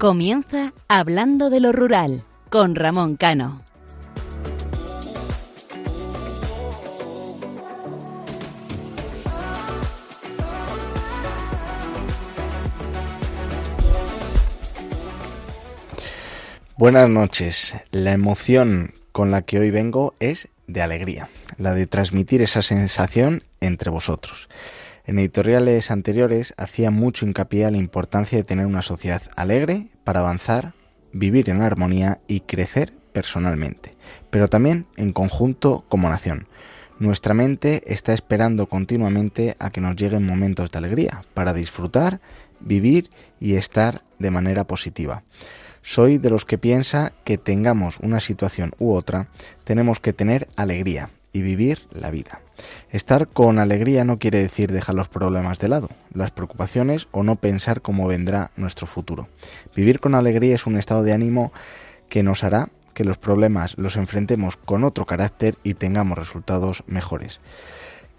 Comienza Hablando de lo Rural con Ramón Cano. Buenas noches. La emoción con la que hoy vengo es de alegría, la de transmitir esa sensación entre vosotros. En editoriales anteriores hacía mucho hincapié a la importancia de tener una sociedad alegre para avanzar, vivir en armonía y crecer personalmente, pero también en conjunto como nación. Nuestra mente está esperando continuamente a que nos lleguen momentos de alegría para disfrutar, vivir y estar de manera positiva. Soy de los que piensa que tengamos una situación u otra, tenemos que tener alegría y vivir la vida. Estar con alegría no quiere decir dejar los problemas de lado, las preocupaciones o no pensar cómo vendrá nuestro futuro. Vivir con alegría es un estado de ánimo que nos hará que los problemas los enfrentemos con otro carácter y tengamos resultados mejores.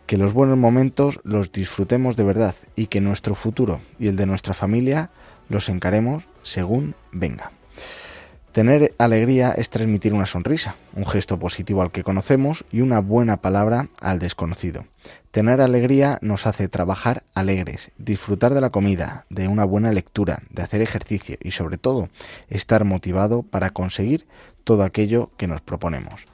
Que los buenos momentos los disfrutemos de verdad y que nuestro futuro y el de nuestra familia los encaremos según venga. Tener alegría es transmitir una sonrisa, un gesto positivo al que conocemos y una buena palabra al desconocido. Tener alegría nos hace trabajar alegres, disfrutar de la comida, de una buena lectura, de hacer ejercicio y sobre todo estar motivado para conseguir todo aquello que nos proponemos.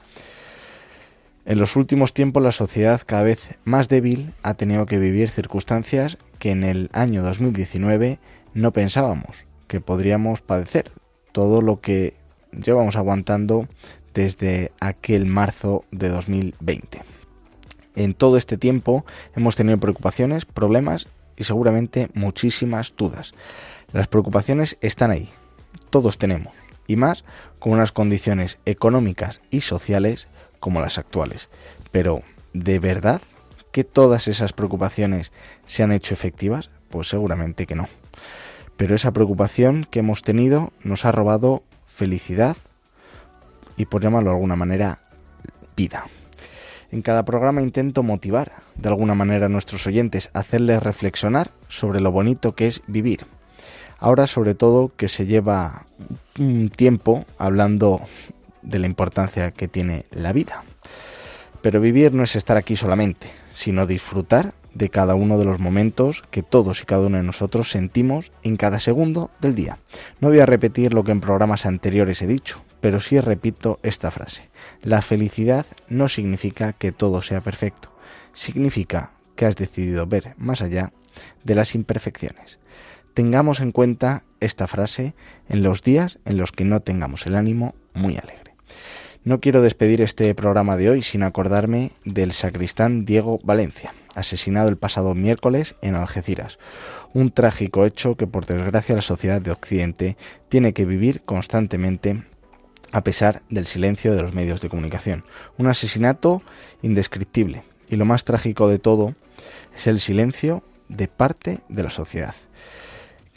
En los últimos tiempos la sociedad cada vez más débil ha tenido que vivir circunstancias que en el año 2019 no pensábamos que podríamos padecer todo lo que llevamos aguantando desde aquel marzo de 2020. En todo este tiempo hemos tenido preocupaciones, problemas y seguramente muchísimas dudas. Las preocupaciones están ahí, todos tenemos, y más con unas condiciones económicas y sociales como las actuales. Pero, ¿de verdad que todas esas preocupaciones se han hecho efectivas? Pues seguramente que no pero esa preocupación que hemos tenido nos ha robado felicidad y, por llamarlo de alguna manera, vida. En cada programa intento motivar de alguna manera a nuestros oyentes, hacerles reflexionar sobre lo bonito que es vivir. Ahora sobre todo que se lleva un tiempo hablando de la importancia que tiene la vida. Pero vivir no es estar aquí solamente, sino disfrutar de cada uno de los momentos que todos y cada uno de nosotros sentimos en cada segundo del día. No voy a repetir lo que en programas anteriores he dicho, pero sí repito esta frase. La felicidad no significa que todo sea perfecto, significa que has decidido ver más allá de las imperfecciones. Tengamos en cuenta esta frase en los días en los que no tengamos el ánimo muy alegre. No quiero despedir este programa de hoy sin acordarme del sacristán Diego Valencia, asesinado el pasado miércoles en Algeciras. Un trágico hecho que por desgracia la sociedad de Occidente tiene que vivir constantemente a pesar del silencio de los medios de comunicación. Un asesinato indescriptible y lo más trágico de todo es el silencio de parte de la sociedad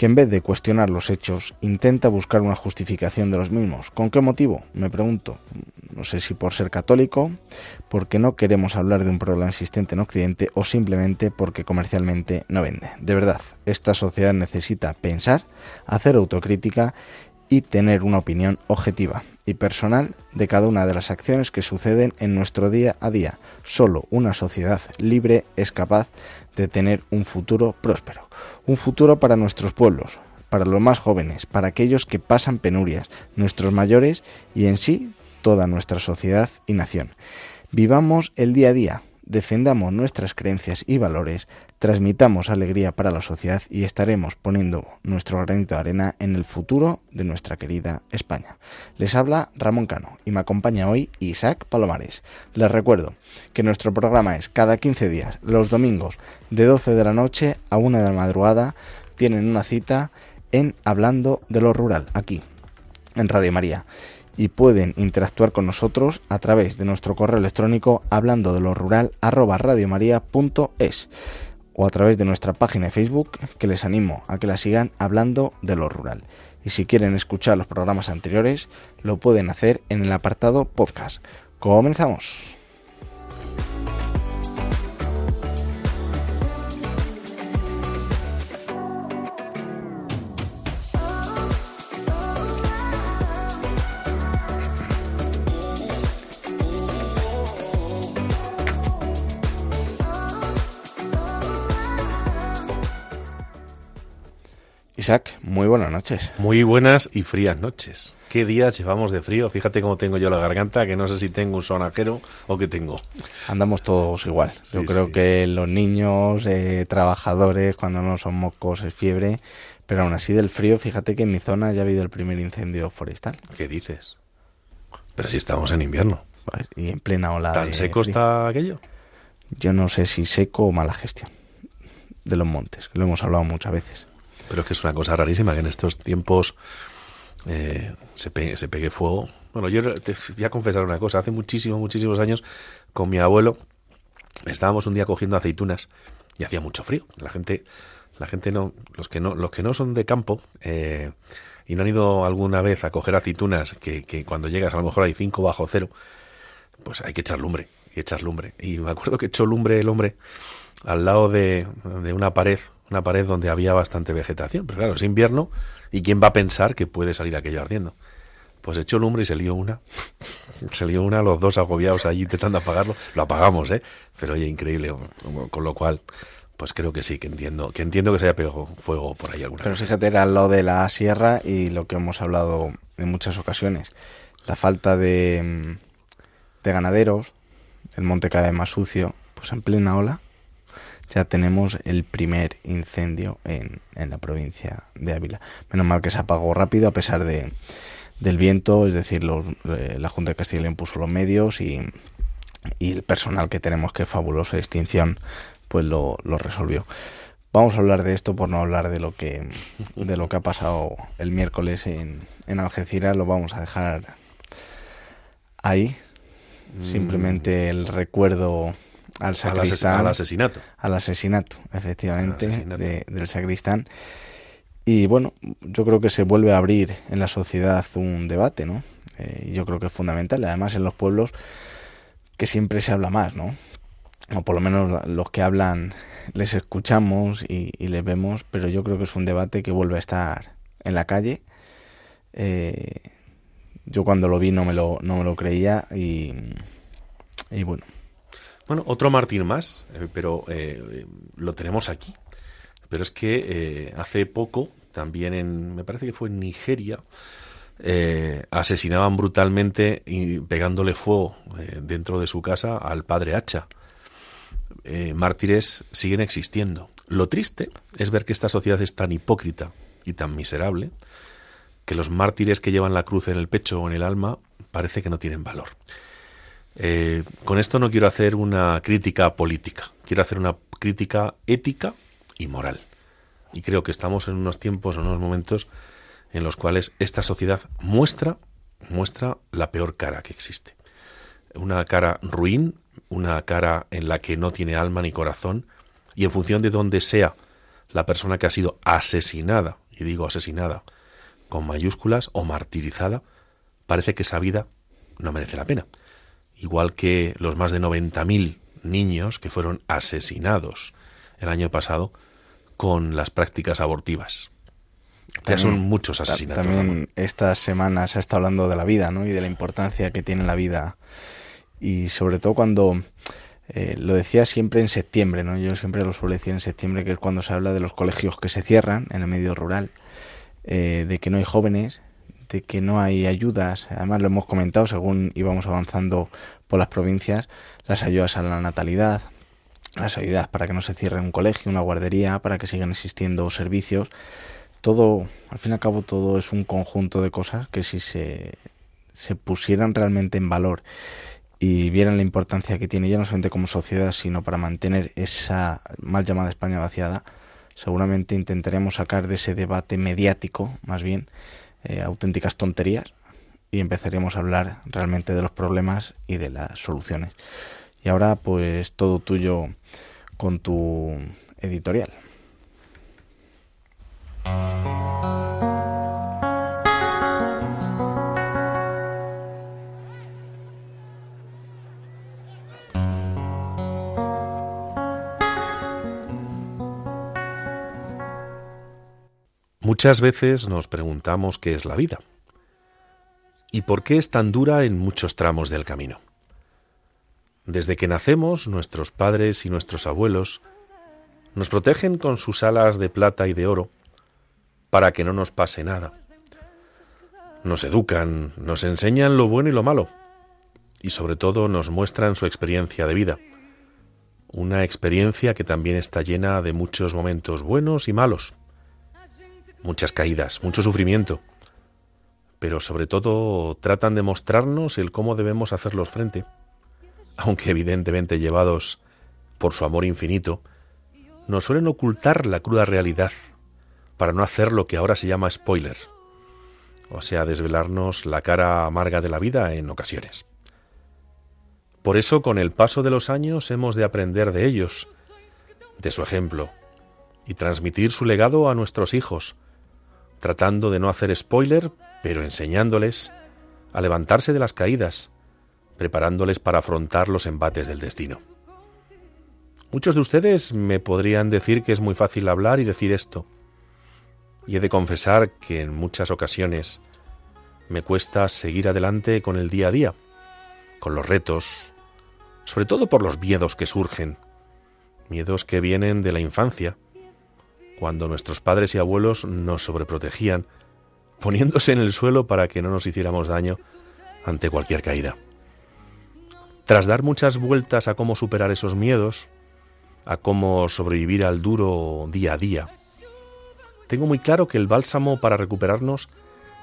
que en vez de cuestionar los hechos intenta buscar una justificación de los mismos. ¿Con qué motivo? Me pregunto. No sé si por ser católico, porque no queremos hablar de un problema existente en Occidente o simplemente porque comercialmente no vende. De verdad, esta sociedad necesita pensar, hacer autocrítica y tener una opinión objetiva y personal de cada una de las acciones que suceden en nuestro día a día. Solo una sociedad libre es capaz de tener un futuro próspero un futuro para nuestros pueblos, para los más jóvenes, para aquellos que pasan penurias, nuestros mayores y en sí toda nuestra sociedad y nación. Vivamos el día a día, defendamos nuestras creencias y valores, transmitamos alegría para la sociedad y estaremos poniendo nuestro granito de arena en el futuro de nuestra querida España. Les habla Ramón Cano y me acompaña hoy Isaac Palomares. Les recuerdo que nuestro programa es cada 15 días, los domingos, de 12 de la noche a 1 de la madrugada, tienen una cita en Hablando de lo Rural, aquí, en Radio María y pueden interactuar con nosotros a través de nuestro correo electrónico hablando de lo rural arroba radiomaria.es o a través de nuestra página de Facebook que les animo a que la sigan hablando de lo rural. Y si quieren escuchar los programas anteriores, lo pueden hacer en el apartado podcast. Comenzamos. Isaac, muy buenas noches. Muy buenas y frías noches. ¿Qué días llevamos de frío? Fíjate cómo tengo yo la garganta, que no sé si tengo un sonajero o qué tengo. Andamos todos igual. yo creo que los niños, eh, trabajadores, cuando no son mocos es fiebre, pero aún así del frío, fíjate que en mi zona ya ha habido el primer incendio forestal. ¿Qué dices? Pero si estamos en invierno. Pues, y en plena ola. ¿Tan seco está aquello? Yo no sé si seco o mala gestión de los montes, que lo hemos hablado muchas veces. Pero es que es una cosa rarísima que en estos tiempos eh, se, pegue, fuego. Bueno, yo te voy a confesar una cosa. Hace muchísimos, muchísimos años, con mi abuelo, estábamos un día cogiendo aceitunas y hacía mucho frío. La gente, la gente no, los que no, los que no son de campo eh, y no han ido alguna vez a coger aceitunas, que, que cuando llegas a lo mejor hay 5 bajo cero, pues hay que echar lumbre y echar lumbre. Y me acuerdo que echó lumbre el hombre al lado de, de una pared una pared donde había bastante vegetación. Pero claro, es invierno y ¿quién va a pensar que puede salir aquello ardiendo? Pues echó lumbre y se lió una. Se lió una, los dos agobiados allí intentando apagarlo. Lo apagamos, ¿eh? Pero oye, increíble. Con lo cual, pues creo que sí, que entiendo que entiendo que se haya pegado fuego por ahí alguna Pero fíjate, era lo de la sierra y lo que hemos hablado en muchas ocasiones. La falta de, de ganaderos, el monte cada vez más sucio, pues en plena ola ya tenemos el primer incendio en, en la provincia de Ávila. Menos mal que se apagó rápido a pesar de, del viento, es decir, eh, la Junta de Castilla y León puso los medios y, y, el personal que tenemos, que es fabuloso, extinción, pues lo, lo, resolvió. Vamos a hablar de esto por no hablar de lo que, de lo que ha pasado el miércoles en, en Algeciras, lo vamos a dejar ahí. Mm. Simplemente el recuerdo al sacristán. Al, asesinato. Al asesinato, efectivamente, del sacristán. Y bueno, yo creo que se vuelve a abrir en la sociedad un debate, ¿no? Eh, yo creo que es fundamental. Además, en los pueblos que siempre se habla más, ¿no? O por lo menos los que hablan les escuchamos y, les vemos, pero yo creo que es un debate que vuelve a estar en la calle. Eh, yo cuando lo vi no me lo, no me lo creía y, y bueno, bueno, otro Martín más, eh, pero eh, lo tenemos aquí. Pero es que eh, hace poco, también en, me parece que fue en Nigeria, asesinaban brutalmente y pegándole fuego dentro de su casa al padre Hacha. mártires siguen existiendo. Lo triste es ver que esta sociedad es tan hipócrita y tan miserable que los mártires que llevan la cruz en el pecho o en el alma parece que no tienen valor. Eh, con esto no quiero hacer una crítica política, quiero hacer una crítica ética y moral. Y creo que estamos en unos tiempos, en unos momentos en los cuales esta sociedad muestra, muestra la peor cara que existe. Una cara ruin, una cara en la que no tiene alma ni corazón, y en función de donde sea la persona que ha sido asesinada, y digo asesinada con mayúsculas, o martirizada, parece que esa vida no merece la pena igual que los más de 90.000 niños que fueron asesinados el año pasado con las prácticas abortivas. ya son muchos asesinatos. También estas semanas se ha estado hablando de la vida ¿no? y de la importancia que tiene la vida. Y sobre todo cuando eh, lo decía siempre en septiembre, ¿no? yo siempre lo suelo decir en septiembre, que es cuando se habla de los colegios que se cierran en el medio rural, eh, de que no hay jóvenes, que no hay ayudas, además lo hemos comentado según íbamos avanzando por las provincias, las ayudas a la natalidad, las ayudas para que no se cierre un colegio, una guardería, para que sigan existiendo servicios. Todo, al fin y al cabo, todo es un conjunto de cosas que si se, se pusieran realmente en valor y vieran la importancia que tiene ya no solamente como sociedad, sino para mantener esa mal llamada España vaciada, seguramente intentaremos sacar de ese debate mediático, más bien, eh, auténticas tonterías y empezaremos a hablar realmente de los problemas y de las soluciones. Y ahora pues todo tuyo con tu editorial. Muchas veces nos preguntamos qué es la vida y por qué es tan dura en muchos tramos del camino. Desde que nacemos, nuestros padres y nuestros abuelos nos protegen con sus alas de plata y de oro, para que no nos pase nada. Nos educan, nos enseñan lo bueno y lo malo, y sobre todo nos muestran su experiencia de vida. Una experiencia que también está llena de muchos momentos buenos y malos, muchas caídas, mucho sufrimiento, pero sobre todo tratan de mostrarnos el cómo debemos hacerlos frente, aunque evidentemente llevados por su amor infinito, nos suelen ocultar la cruda realidad para no hacer lo que ahora se llama spoiler, o sea, desvelarnos la cara amarga de la vida en ocasiones. Por eso, con el paso de los años, hemos de aprender de ellos, de su ejemplo, y transmitir su legado a nuestros hijos, tratando de no hacer spoiler, pero enseñándoles a levantarse de las caídas, preparándoles para afrontar los embates del destino. Muchos de ustedes me podrían decir que es muy fácil hablar y decir esto, y he de confesar que en muchas ocasiones me cuesta seguir adelante con el día a día, con los retos, sobre todo por los miedos que surgen, miedos que vienen de la infancia, cuando nuestros padres y abuelos nos sobreprotegían, poniéndose en el suelo para que no nos hiciéramos daño ante cualquier caída. Tras dar muchas vueltas a cómo superar esos miedos, a cómo sobrevivir al duro día a día, tengo muy claro que el bálsamo para recuperarnos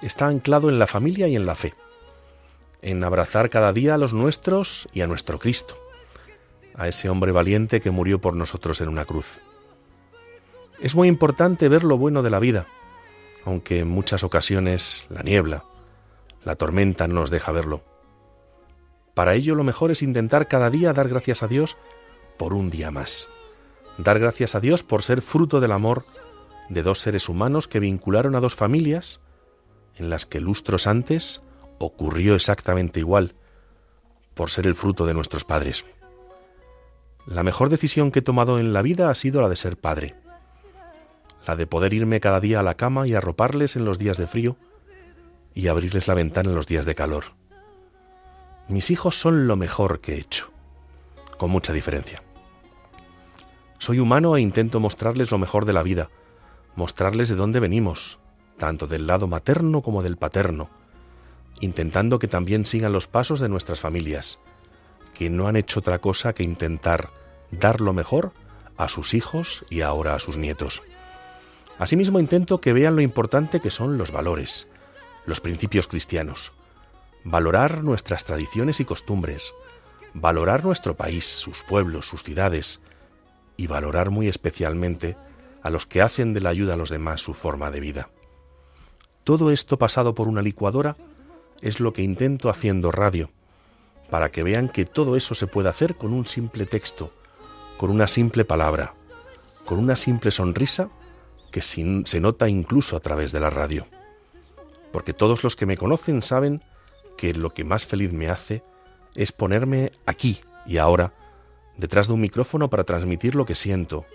está anclado en la familia y en la fe en abrazar cada día a los nuestros y a nuestro Cristo, a ese hombre valiente que murió por nosotros en una cruz. Es muy importante ver lo bueno de la vida, aunque en muchas ocasiones la niebla, la tormenta no nos deja verlo. Para ello lo mejor es intentar cada día dar gracias a Dios por un día más. Dar gracias a Dios por ser fruto del amor de dos seres humanos que vincularon a dos familias en las que lustros antes ocurrió exactamente igual, por ser el fruto de nuestros padres. La mejor decisión que he tomado en la vida ha sido la de ser padre, de poder irme cada día a la cama y arroparles en los días de frío y abrirles la ventana en los días de calor. Mis hijos son lo mejor que he hecho, con mucha diferencia. Soy humano e intento mostrarles lo mejor de la vida, mostrarles de dónde venimos, tanto del lado materno como del paterno, intentando que también sigan los pasos de nuestras familias, que no han hecho otra cosa que intentar dar lo mejor a sus hijos y ahora a sus nietos. Asimismo intento que vean lo importante que son los valores, los principios cristianos, valorar nuestras tradiciones y costumbres, valorar nuestro país, sus pueblos, sus ciudades, y valorar muy especialmente a los que hacen de la ayuda a los demás su forma de vida. Todo esto pasado por una licuadora es lo que intento haciendo radio, para que vean que todo eso se puede hacer con un simple texto, con una simple palabra, con una simple sonrisa que se nota incluso a través de la radio. Porque todos los que me conocen saben que lo que más feliz me hace es ponerme aquí y ahora detrás de un micrófono para transmitir lo que siento,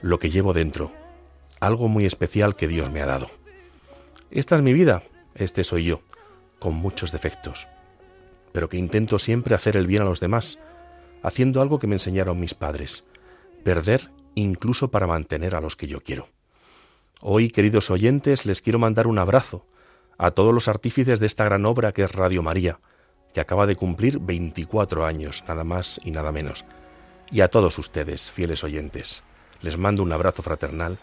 lo que llevo dentro, algo muy especial que Dios me ha dado. Esta es mi vida, este soy yo con muchos defectos, pero que intento siempre hacer el bien a los demás, haciendo algo que me enseñaron mis padres, perder incluso para mantener a los que yo quiero. Hoy, queridos oyentes, les quiero mandar un abrazo a todos los artífices de esta gran obra que es Radio María, que acaba de cumplir 24 años, nada más y nada menos. Y a todos ustedes, fieles oyentes, les mando un abrazo fraternal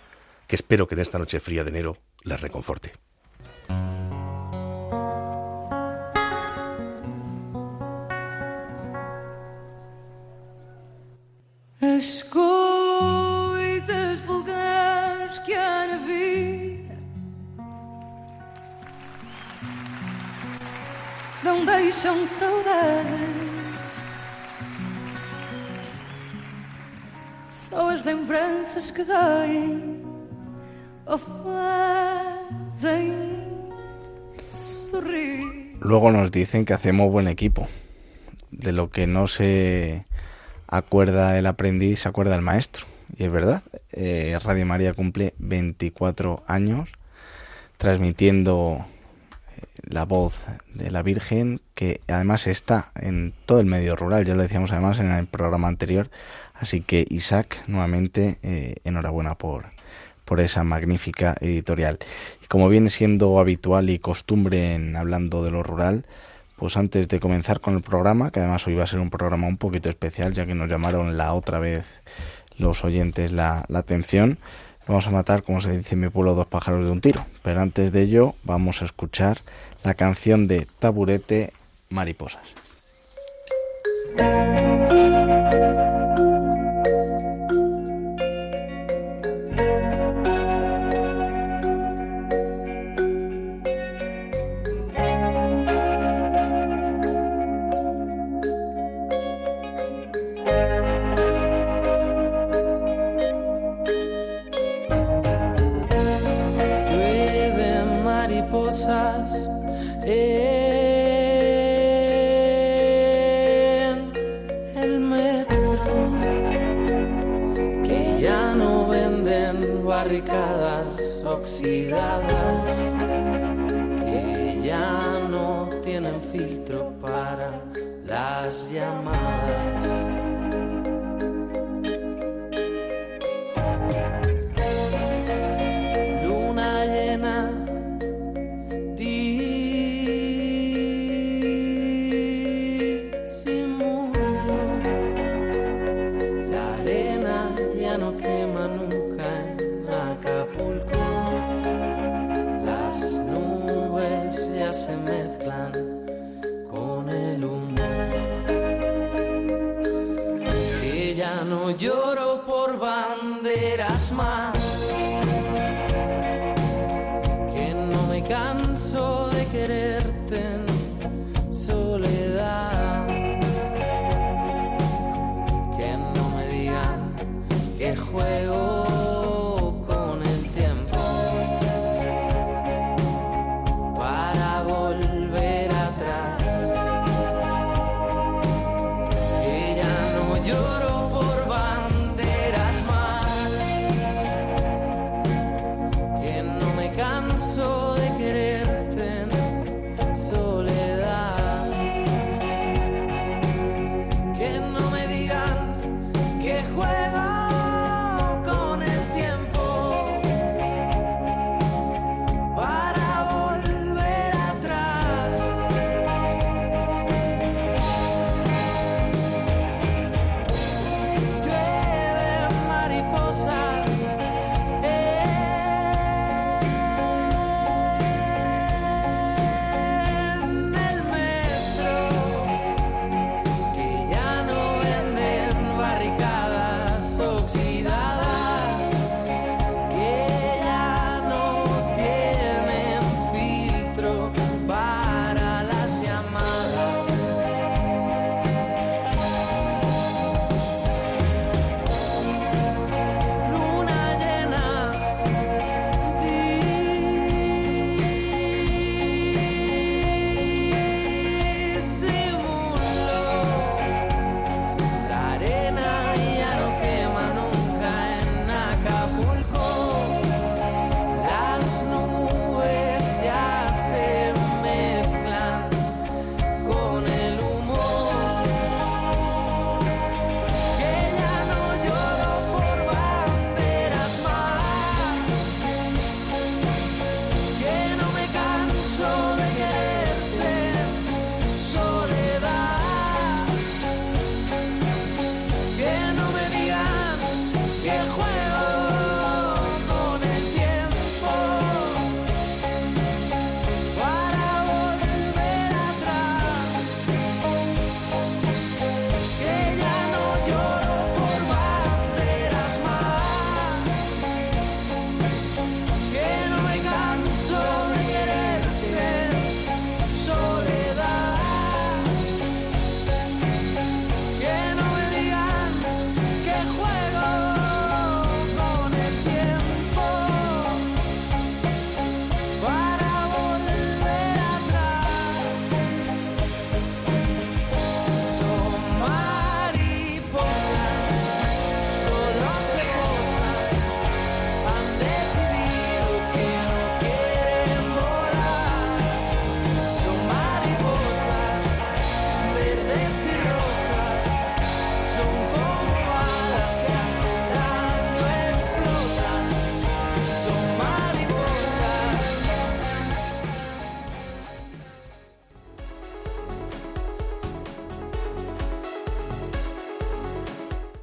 que espero que en esta noche fría de enero les reconforte. Não deixam. Luego nos dicen que hacemos buen equipo. De lo que no se acuerda el aprendiz, se acuerda el maestro. Y es verdad, eh, Radio María cumple 24 años transmitiendo la voz de la Virgen, que además está en todo el medio rural, ya lo decíamos además en el programa anterior. Así que Isaac, nuevamente, eh, enhorabuena por, por esa magnífica editorial. Y como viene siendo habitual y costumbre en hablando de lo rural, pues antes de comenzar con el programa, que además hoy va a ser un programa un poquito especial, ya que nos llamaron la otra vez los oyentes la, la atención, vamos a matar, como se dice en mi pueblo, dos pájaros de un tiro. Pero antes de ello, vamos a escuchar la canción de Taburete Mariposas.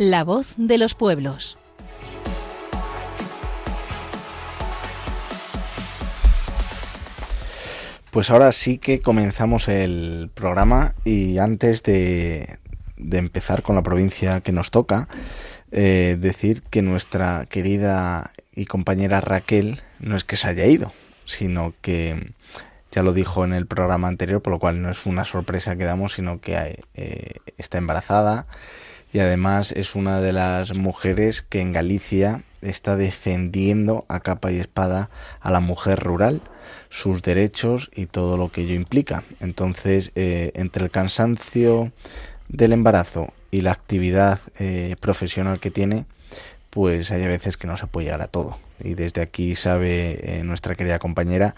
La voz de los pueblos. Pues ahora sí que comenzamos el programa y antes de, empezar con la provincia que nos toca, eh, decir que nuestra querida y compañera Raquel no es que se haya ido, sino que ya lo dijo en el programa anterior, por lo cual no es una sorpresa que damos, sino que eh, está embarazada y además es una de las mujeres que en Galicia está defendiendo a capa y espada a la mujer rural, sus derechos y todo lo que ello implica. Entonces, eh, entre el cansancio del embarazo y la actividad eh, profesional que tiene, pues hay veces que no se puede llegar a todo. Y desde aquí sabe eh, nuestra querida compañera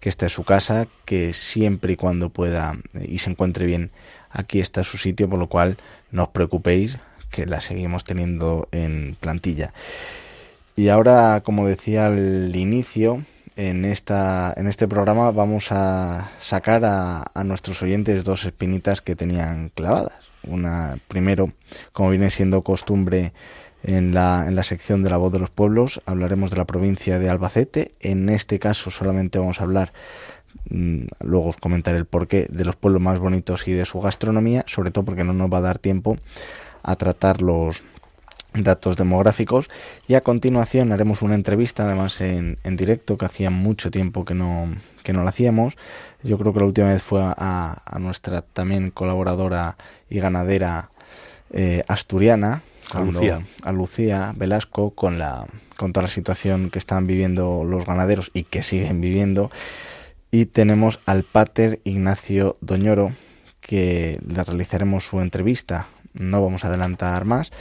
que esta es su casa, que siempre y cuando pueda y se encuentre bien, aquí está su sitio, por lo cual no os preocupéis, que la seguimos teniendo en plantilla. Y ahora, como decía al inicio, en, esta, en este programa vamos a sacar a, nuestros oyentes dos espinitas que tenían clavadas. Una, primero, como viene siendo costumbre en la, en la sección de la voz de los pueblos, hablaremos de la provincia de Albacete. En este caso solamente vamos a hablar, luego os comentaré el porqué, de los pueblos más bonitos y de su gastronomía, sobre todo porque no nos va a dar tiempo a tratar los datos demográficos. Y a continuación haremos una entrevista además en, en directo que hacía mucho tiempo que no, que no la hacíamos. Yo creo que la última vez fue a, a nuestra también colaboradora y ganadera eh, asturiana a Lucía. a Lucía Velasco con la con toda la situación que están viviendo los ganaderos y que siguen viviendo y tenemos al pater Ignacio Doñoro que le realizaremos su entrevista no vamos a adelantar más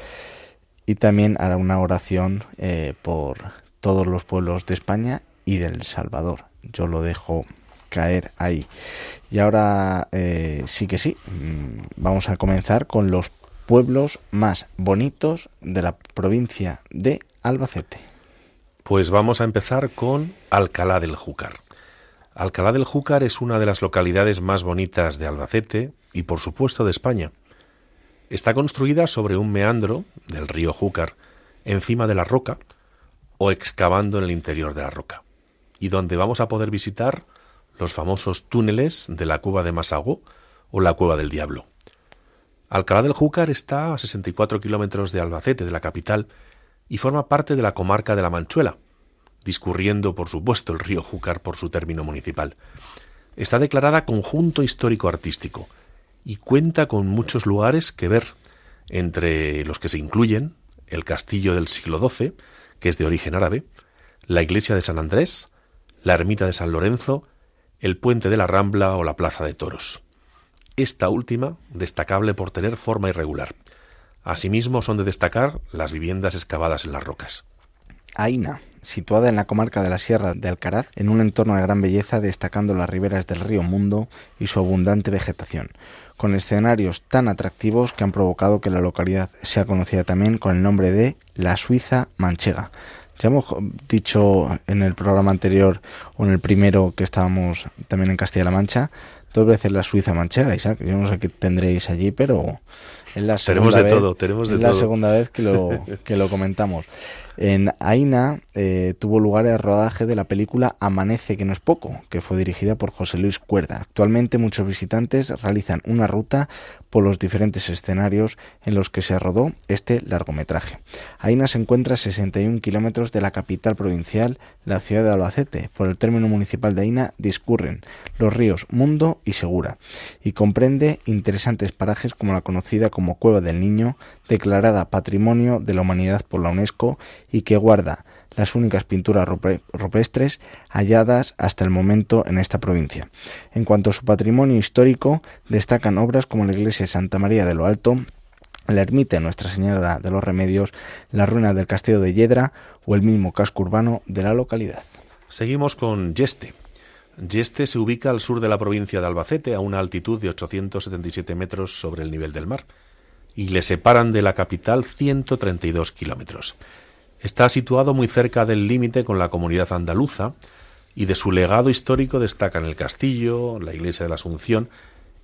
y también hará una oración eh, por todos los pueblos de España y del Salvador yo lo dejo caer ahí y ahora eh, sí que sí mm, vamos a comenzar con los pueblos más bonitos de la provincia de Albacete. Pues vamos a empezar con Alcalá del Júcar. Alcalá del Júcar es una de las localidades más bonitas de Albacete y por supuesto de España. Está construida sobre un meandro del río Júcar, encima de la roca o excavando en el interior de la roca, y donde vamos a poder visitar los famosos túneles de la cueva de Masagó o la cueva del Diablo. Alcalá del Júcar está a 64 kilómetros de Albacete, de la capital, y forma parte de la comarca de la Manchuela, discurriendo, por supuesto, el río Júcar por su término municipal. Está declarada conjunto histórico artístico y cuenta con muchos lugares que ver, entre los que se incluyen el castillo del siglo XII, que es de origen árabe, la iglesia de San Andrés, la ermita de San Lorenzo, el puente de la Rambla o la plaza de toros esta última destacable por tener forma irregular. Asimismo son de destacar las viviendas excavadas en las rocas. Aina, situada en la comarca de la Sierra de Alcaraz, en un entorno de gran belleza destacando las riberas del río Mundo y su abundante vegetación, con escenarios tan atractivos que han provocado que la localidad sea conocida también con el nombre de la Suiza Manchega. Ya hemos dicho en el programa anterior o en el primero que estábamos también en Castilla-La Mancha, dos veces la Suiza manchega, Isaac. Yo no sé qué tendréis allí, pero es la segunda tenemos de vez, todo, tenemos de es la todo. segunda vez que lo, que lo comentamos. En Aina eh, tuvo lugar el rodaje de la película Amanece, que no es poco, que fue dirigida por José Luis Cuerda. Actualmente muchos visitantes realizan una ruta por los diferentes escenarios en los que se rodó este largometraje. Aina se encuentra a 61 kilómetros de la capital provincial, la ciudad de Albacete. Por el término municipal de Aina discurren los ríos Mundo y Segura y comprende interesantes parajes como la conocida como Cueva del Niño, declarada Patrimonio de la Humanidad por la UNESCO y que guarda las únicas pinturas rupestres halladas hasta el momento en esta provincia. En cuanto a su patrimonio histórico, destacan obras como la iglesia de Santa María de lo Alto, la ermita de Nuestra Señora de los Remedios, la ruina del castillo de Yedra o el mismo casco urbano de la localidad. Seguimos con Yeste. Yeste se ubica al sur de la provincia de Albacete, a una altitud de 877 metros sobre el nivel del mar, y le separan de la capital 132 kilómetros. Está situado muy cerca del límite con la comunidad andaluza y de su legado histórico destacan el castillo, la iglesia de la Asunción,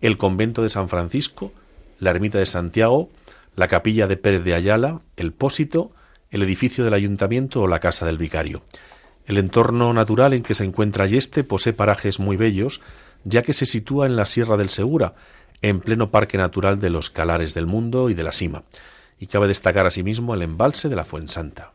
el convento de San Francisco, la ermita de Santiago, la capilla de Pérez de Ayala, el Pósito, el edificio del ayuntamiento o la casa del vicario. El entorno natural en que se encuentra Yeste posee parajes muy bellos, ya que se sitúa en la Sierra del Segura, en pleno parque natural de los Calares del Mundo y de la Sima. Y cabe destacar asimismo el embalse de la Fuensanta.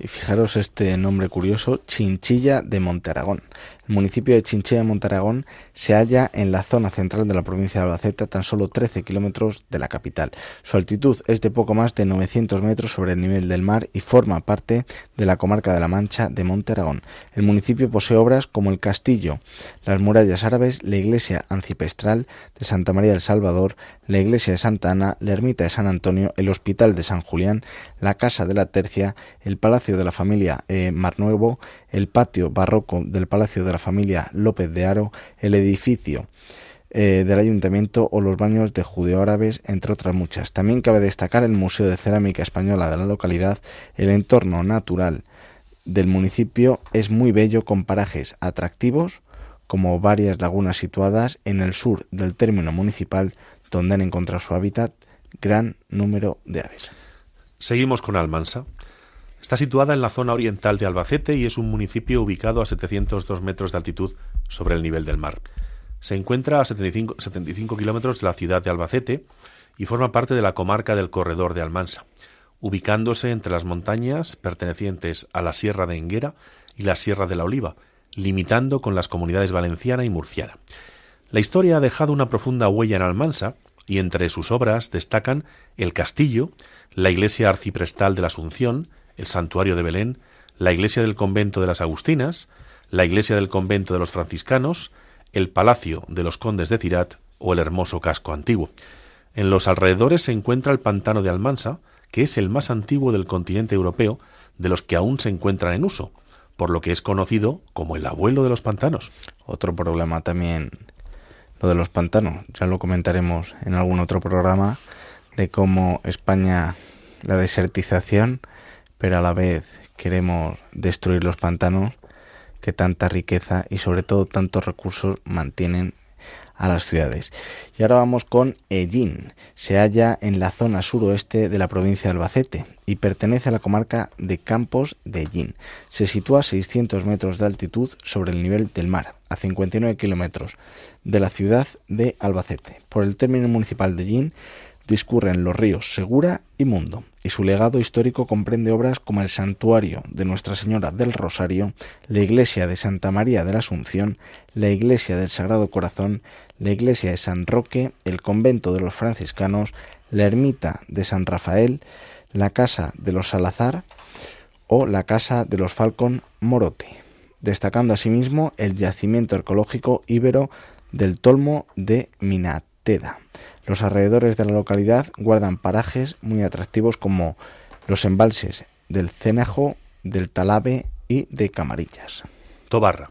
Y fijaros este nombre curioso, Chinchilla de Montearagón. El municipio de Chinchilla de Montearagón se halla en la zona central de la provincia de Albacete, a tan solo 13 kilómetros de la capital. Su altitud es de poco más de 900 metros sobre el nivel del mar y forma parte de la comarca de la Mancha de Montearagón. El municipio posee obras como el castillo, las murallas árabes, la iglesia ancipestral de Santa María del Salvador, la iglesia de Santa Ana, la ermita de San Antonio, el hospital de San Julián, la casa de la Tercia, el palacio de la familia eh, Marnuevo, el patio barroco del palacio de la familia López de Aro, el edificio eh, del ayuntamiento o los baños de judeoárabes, entre otras muchas. También cabe destacar el Museo de Cerámica Española de la localidad, el entorno natural del municipio es muy bello con parajes atractivos como varias lagunas situadas en el sur del término municipal donde han encontrado su hábitat gran número de aves. Seguimos con Almansa. Está situada en la zona oriental de Albacete y es un municipio ubicado a 702 metros de altitud sobre el nivel del mar. Se encuentra a 75, 75 kilómetros de la ciudad de Albacete y forma parte de la comarca del Corredor de Almansa, ubicándose entre las montañas pertenecientes a la Sierra de Enguera y la Sierra de la Oliva, limitando con las comunidades valenciana y murciana. La historia ha dejado una profunda huella en Almansa y entre sus obras destacan el castillo, la iglesia arciprestal de la Asunción, el santuario de Belén, la iglesia del convento de las Agustinas, la iglesia del convento de los franciscanos, el palacio de los condes de Cirat o el hermoso casco antiguo. En los alrededores se encuentra el pantano de Almansa, que es el más antiguo del continente europeo de los que aún se encuentran en uso, por lo que es conocido como el abuelo de los pantanos. Otro problema también, lo de los pantanos. Ya lo comentaremos en algún otro programa de cómo España, la desertización, pero a la vez queremos destruir los pantanos que tanta riqueza y sobre todo tantos recursos mantienen a las ciudades. Y ahora vamos con Ellín. Se halla en la zona suroeste de la provincia de Albacete y pertenece a la comarca de Campos de Ellín. Se sitúa a 600 metros de altitud sobre el nivel del mar, a 59 kilómetros de la ciudad de Albacete. Por el término municipal de Ellín discurren los ríos Segura y Mundo, y su legado histórico comprende obras como el Santuario de Nuestra Señora del Rosario, la Iglesia de Santa María de la Asunción, la Iglesia del Sagrado Corazón, la Iglesia de San Roque, el Convento de los Franciscanos, la Ermita de San Rafael, la Casa de los Salazar o la Casa de los Falcón Morote, destacando asimismo el yacimiento arqueológico íbero del Tolmo de Los alrededores de la localidad guardan parajes muy atractivos como los embalses del Cenajo, del Talabe y de Camarillas. Tobarra.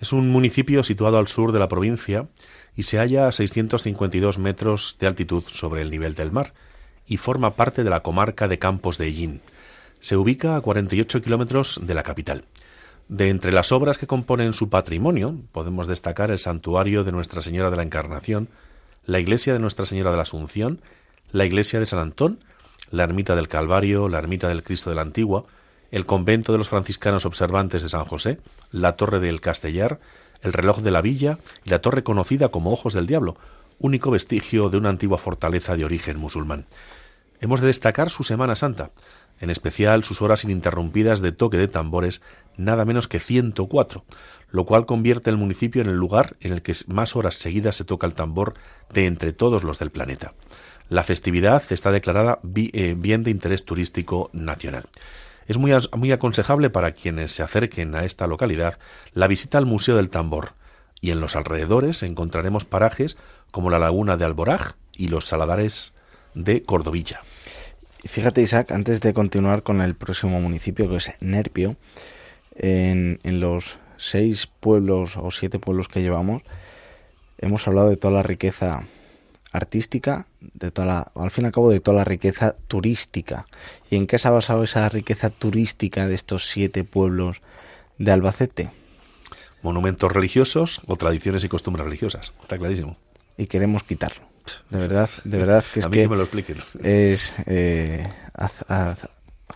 Es un municipio situado al sur de la provincia y se halla a 652 metros de altitud sobre el nivel del mar y forma parte de la comarca de Campos de Ellín. Se ubica a 48 kilómetros de la capital. De entre las obras que componen su patrimonio podemos destacar el santuario de Nuestra Señora de la Encarnación, la iglesia de Nuestra Señora de la Asunción, la iglesia de San Antón, la ermita del Calvario, la ermita del Cristo de la Antigua, el convento de los franciscanos observantes de San José, la torre del Castellar, el reloj de la villa y la torre conocida como Ojos del Diablo, único vestigio de una antigua fortaleza de origen musulmán. Hemos de destacar su Semana Santa, en especial sus horas ininterrumpidas de toque de tambores, nada menos que 104, lo cual convierte el municipio en el lugar en el que más horas seguidas se toca el tambor de entre todos los del planeta. La festividad está declarada eh, bien de interés turístico nacional. Es muy, muy aconsejable para quienes se acerquen a esta localidad la visita al Museo del Tambor, y en los alrededores encontraremos parajes como la laguna de Alboraj y los saladares de Cordovilla. Fíjate, Isaac, antes de continuar con el próximo municipio, que es Nerpio, en, en los seis pueblos o siete pueblos que llevamos, hemos hablado de toda la riqueza artística, de toda la, al fin y al cabo de toda la riqueza turística. ¿Y en qué se ha basado esa riqueza turística de estos siete pueblos de Albacete? Monumentos religiosos o tradiciones y costumbres religiosas, está clarísimo. Y queremos quitarlo. De verdad, de verdad que es a mí que, que me lo expliquen. es eh,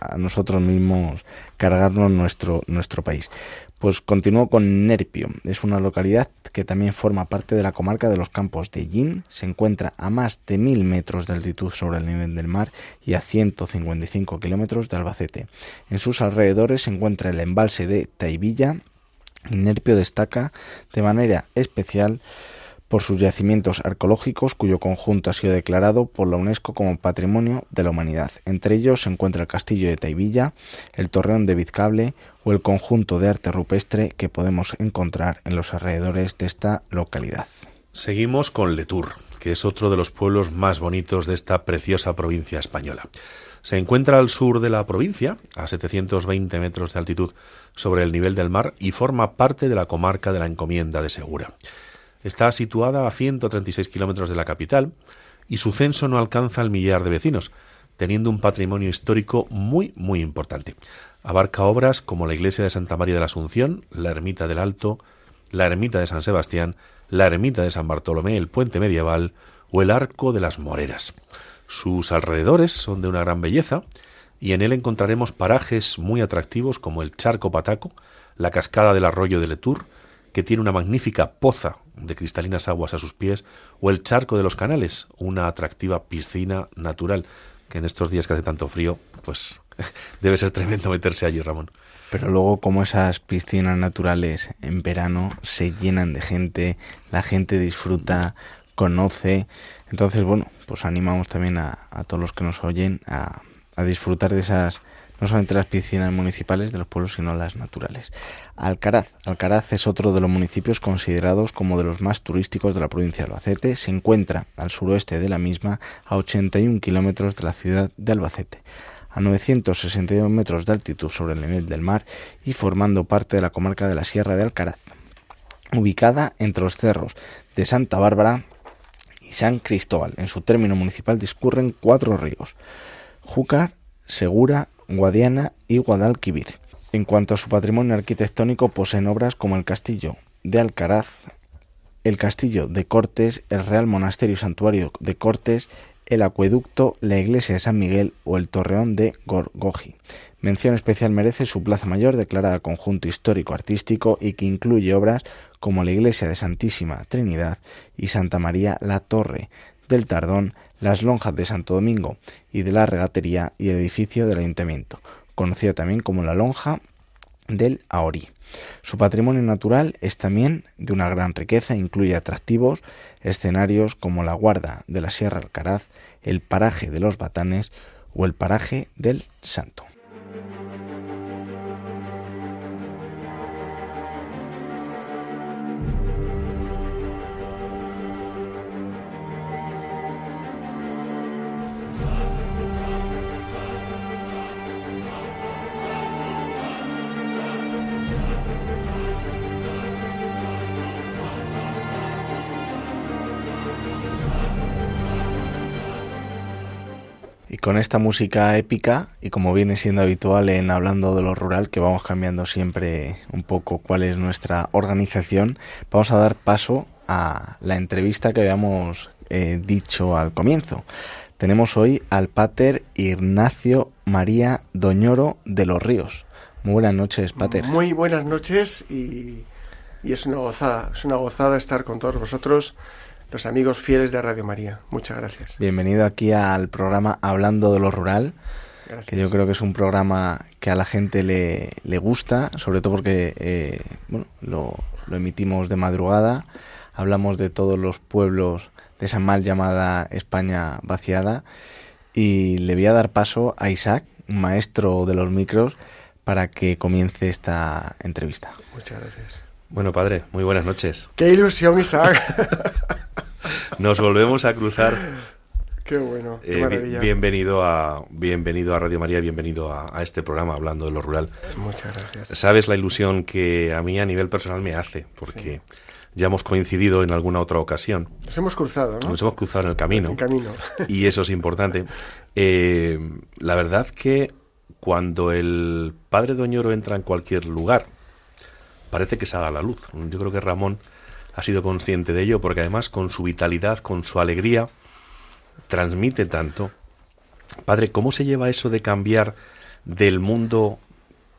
a nosotros mismos cargarnos nuestro, nuestro país. Pues continúo con Nerpio. Es una localidad que también forma parte de la comarca de los Campos de Yin. Se encuentra a más de mil metros de altitud sobre el nivel del mar y a 155 kilómetros de Albacete. En sus alrededores se encuentra el embalse de Taivilla y Nerpio destaca de manera especial por sus yacimientos arqueológicos cuyo conjunto ha sido declarado por la UNESCO como Patrimonio de la Humanidad. Entre ellos se encuentra el castillo de Taivilla, el torreón de Vizcable o el conjunto de arte rupestre que podemos encontrar en los alrededores de esta localidad. Seguimos con Letour, que es otro de los pueblos más bonitos de esta preciosa provincia española. Se encuentra al sur de la provincia, a 720 metros de altitud sobre el nivel del mar, y forma parte de la comarca de la Encomienda de Segura. Está situada a 136 kilómetros de la capital y su censo no alcanza el millar de vecinos, teniendo un patrimonio histórico muy, muy importante. Abarca obras como la iglesia de Santa María de la Asunción, la ermita del Alto, la ermita de San Sebastián, la ermita de San Bartolomé, el puente medieval o el arco de las Moreras. Sus alrededores son de una gran belleza y en él encontraremos parajes muy atractivos como el Charco Pataco, la cascada del arroyo de Letour, que tiene una magnífica poza de cristalinas aguas a sus pies, o el Charco de los Canales, una atractiva piscina natural, que en estos días que hace tanto frío, pues debe ser tremendo meterse allí, Ramón. Pero luego como esas piscinas naturales en verano se llenan de gente, la gente disfruta, conoce. Entonces, bueno, pues animamos también a, a todos los que nos oyen a, a disfrutar de esas, no solamente las piscinas municipales de los pueblos, sino las naturales. Alcaraz. Alcaraz es otro de los municipios considerados como de los más turísticos de la provincia de Albacete. Se encuentra al suroeste de la misma, a 81 kilómetros de la ciudad de Albacete a 962 metros de altitud sobre el nivel del mar y formando parte de la comarca de la Sierra de Alcaraz, ubicada entre los cerros de Santa Bárbara y San Cristóbal. En su término municipal discurren cuatro ríos, Júcar, Segura, Guadiana y Guadalquivir. En cuanto a su patrimonio arquitectónico, poseen obras como el castillo de Alcaraz, el castillo de Cortes, el Real Monasterio y Santuario de Cortes, el acueducto, la iglesia de San Miguel o el torreón de Gorgoji. Mención especial merece su plaza mayor, declarada conjunto histórico-artístico y que incluye obras como la iglesia de Santísima Trinidad y Santa María la Torre del Tardón, las lonjas de Santo Domingo y de la Regatería y el edificio del Ayuntamiento, conocida también como la lonja del Aorí. Su patrimonio natural es también de una gran riqueza, incluye atractivos escenarios como la Guarda de la Sierra Alcaraz, el paraje de los Batanes o el paraje del Santo. Con esta música épica, y como viene siendo habitual en Hablando de lo Rural, que vamos cambiando siempre un poco cuál es nuestra organización, vamos a dar paso a la entrevista que habíamos eh, dicho al comienzo. Tenemos hoy al pater Ignacio María Doñoro de los Ríos. Muy buenas noches, pater. Muy buenas noches y, y es una gozada, es una gozada estar con todos vosotros, los amigos fieles de Radio María. Muchas gracias. Bienvenido aquí al programa Hablando de lo Rural. Gracias. que yo creo que es un programa que a la gente le, le gusta, sobre todo porque eh, bueno, lo, lo emitimos de madrugada, hablamos de todos los pueblos de esa mal llamada España vaciada y le voy a dar paso a Isaac, maestro de los micros, para que comience esta entrevista. Muchas gracias. Bueno, padre, muy buenas noches. ¡Qué ilusión, Isaac! Nos volvemos a cruzar. ¡Qué bueno! ¡Qué Eh, bienvenido a bienvenido a Radio María, bienvenido a, a este programa hablando de lo rural. Muchas gracias. Sabes la ilusión que a mí a nivel personal me hace, porque ya hemos coincidido en alguna otra ocasión. Nos hemos cruzado, ¿no? Nos hemos cruzado en el camino. En camino. y eso es importante. Eh, la verdad que cuando el padre Doñoro entra en cualquier lugar, parece que salga a la luz. Yo creo que Ramón ha sido consciente de ello, porque además con su vitalidad, con su alegría, transmite tanto. Padre, ¿cómo se lleva eso de cambiar del mundo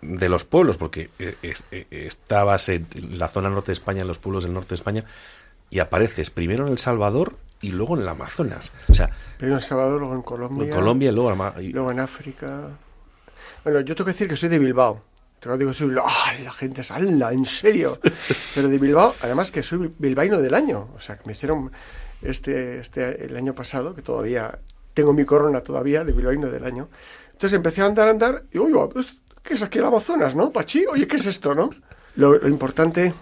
de los pueblos? Porque eh, eh, estabas en la zona norte de España, en los pueblos del norte de España, y apareces primero en El Salvador y luego en el Amazonas. O sea, Primero en Salvador, luego en Colombia. en Colombia luego... Y- Luego en África. Bueno, yo tengo que decir que soy de Bilbao. Lo digo, soy. ¡Ah! La gente es. ¿En serio? Pero de Bilbao, además que soy bilbaíno del año. O sea, que me hicieron este, este el año pasado, que todavía tengo mi corona todavía de bilbaíno del año. Entonces empecé a andar, andar, y oye, pues, ¿qué es aquí el Amazonas, no? Pachi, oye, ¿qué es esto, no? Lo, lo importante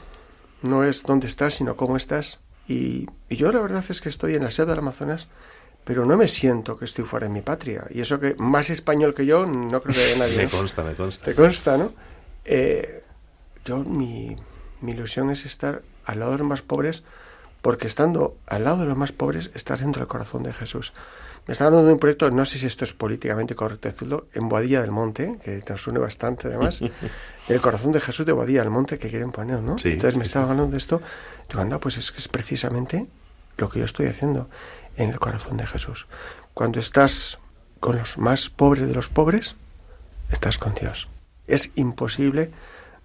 no es dónde estás, sino cómo estás. Y, y yo la verdad es que estoy en la sede del Amazonas, pero no me siento que estoy fuera de mi patria. Y eso que más español que yo, no creo que haya nadie. Me consta, me consta. Te consta, ¿no? Eh, yo, mi, mi ilusión es estar al lado de los más pobres, porque estando al lado de los más pobres, estás dentro del corazón de Jesús. Me está hablando de un proyecto, no sé si esto es políticamente correcto decirlo, en Boadilla del Monte, que nos une bastante además, el corazón de Jesús de Boadilla del Monte que quieren poner, ¿no? Sí, Entonces me sí. estaba hablando de esto, digo, anda, pues es que es precisamente lo que yo estoy haciendo en el corazón de Jesús. Cuando estás con los más pobres de los pobres, estás con Dios. Es imposible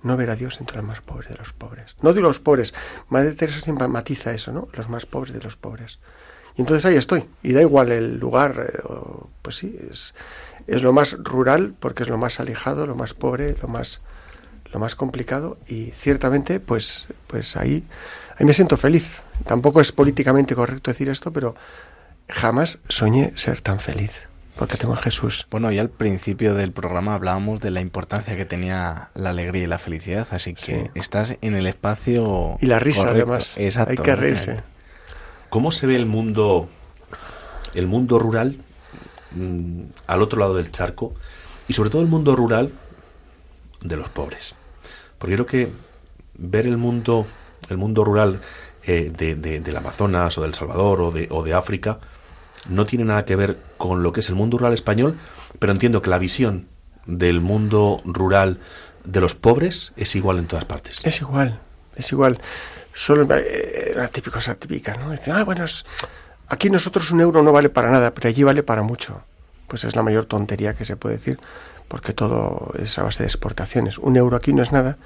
no ver a Dios entre los más pobres de los pobres. No digo los pobres, Madre Teresa siempre matiza eso, ¿no? Los más pobres de los pobres. Y entonces ahí estoy. Y da igual el lugar, eh, pues sí, es, es lo más rural porque es lo más alejado, lo más pobre, lo más, lo más complicado. Y ciertamente, pues, pues ahí, ahí me siento feliz. Tampoco es políticamente correcto decir esto, pero jamás soñé ser tan feliz. Porque tengo a Jesús. Bueno, y al principio del programa hablábamos de la importancia que tenía la alegría y la felicidad, así que Sí. estás en el espacio Y la risa, correcto. además. Exacto. Hay que reírse. ¿Cómo se ve el mundo, el mundo rural mm, al otro lado del charco y sobre todo el mundo rural de los pobres? Porque creo que ver el mundo, el mundo rural eh, de, de- del Amazonas o del Salvador o de, o de África no tiene nada que ver con lo que es el mundo rural español, pero entiendo que la visión del mundo rural de los pobres es igual en todas partes. Es igual, es igual. Solo eh, la típica cosa típica, ¿no? Dicen, ah, bueno, es- aquí nosotros un euro no vale para nada, pero allí vale para mucho. Pues es la mayor tontería que se puede decir, porque todo es a base de exportaciones. Un euro aquí no es nada